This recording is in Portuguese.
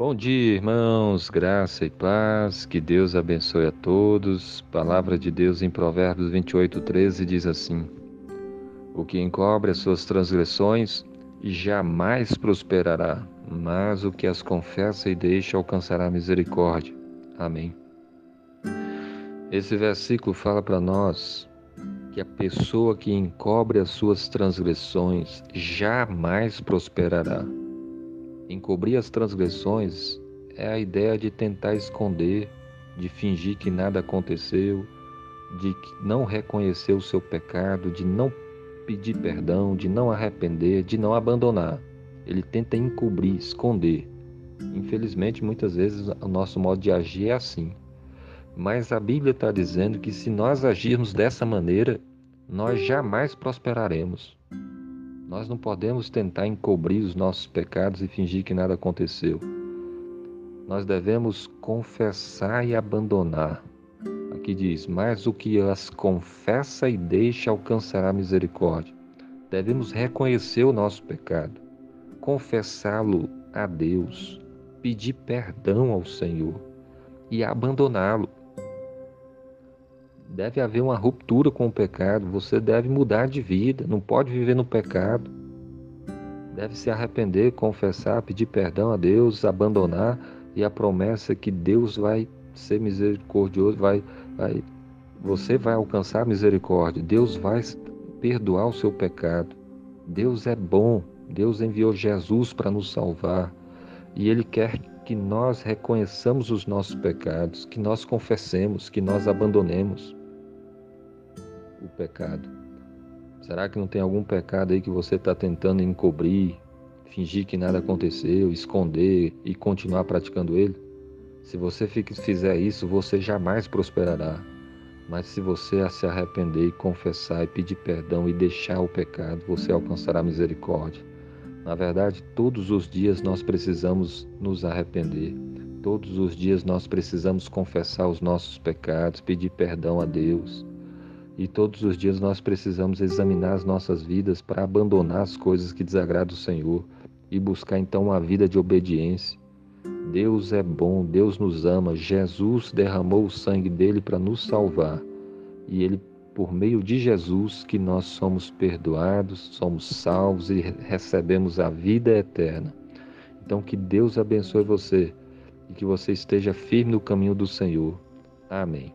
Bom dia, irmãos, graça e paz, que Deus abençoe a todos. Palavra de Deus em Provérbios 28, 13 diz assim: O que encobre as suas transgressões jamais prosperará, mas o que as confessa e deixa alcançará misericórdia. Amém. Esse versículo fala para nós que a pessoa que encobre as suas transgressões jamais prosperará Encobrir as transgressões é a ideia de tentar esconder, de fingir que nada aconteceu, de não reconhecer o seu pecado, de não pedir perdão, de não arrepender, de não abandonar. Ele tenta encobrir, esconder. Infelizmente, muitas vezes o nosso modo de agir é assim. Mas a Bíblia está dizendo que se nós agirmos dessa maneira, nós jamais prosperaremos. Nós não podemos tentar encobrir os nossos pecados e fingir que nada aconteceu. Nós devemos confessar e abandonar. Aqui diz: Mas o que as confessa e deixa alcançará misericórdia. Devemos reconhecer o nosso pecado, confessá-lo a Deus, pedir perdão ao Senhor e abandoná-lo. Deve haver uma ruptura com o pecado. Você deve mudar de vida. Não pode viver no pecado. Deve se arrepender, confessar, pedir perdão a Deus, abandonar e a promessa que Deus vai ser misericordioso, vai, vai, você vai alcançar misericórdia. Deus vai perdoar o seu pecado. Deus é bom. Deus enviou Jesus para nos salvar e Ele quer que nós reconheçamos os nossos pecados, que nós confessemos, que nós abandonemos o pecado? Será que não tem algum pecado aí que você está tentando encobrir, fingir que nada aconteceu, esconder e continuar praticando ele? Se você fizer isso, você jamais prosperará. Mas se você se arrepender e confessar e pedir perdão e deixar o pecado, você alcançará misericórdia. Na verdade, todos os dias nós precisamos nos arrepender. Todos os dias nós precisamos confessar os nossos pecados, pedir perdão a Deus. E todos os dias nós precisamos examinar as nossas vidas para abandonar as coisas que desagradam o Senhor e buscar então uma vida de obediência. Deus é bom, Deus nos ama, Jesus derramou o sangue dele para nos salvar. E ele por meio de Jesus que nós somos perdoados, somos salvos e recebemos a vida eterna. Então que Deus abençoe você e que você esteja firme no caminho do Senhor. Amém.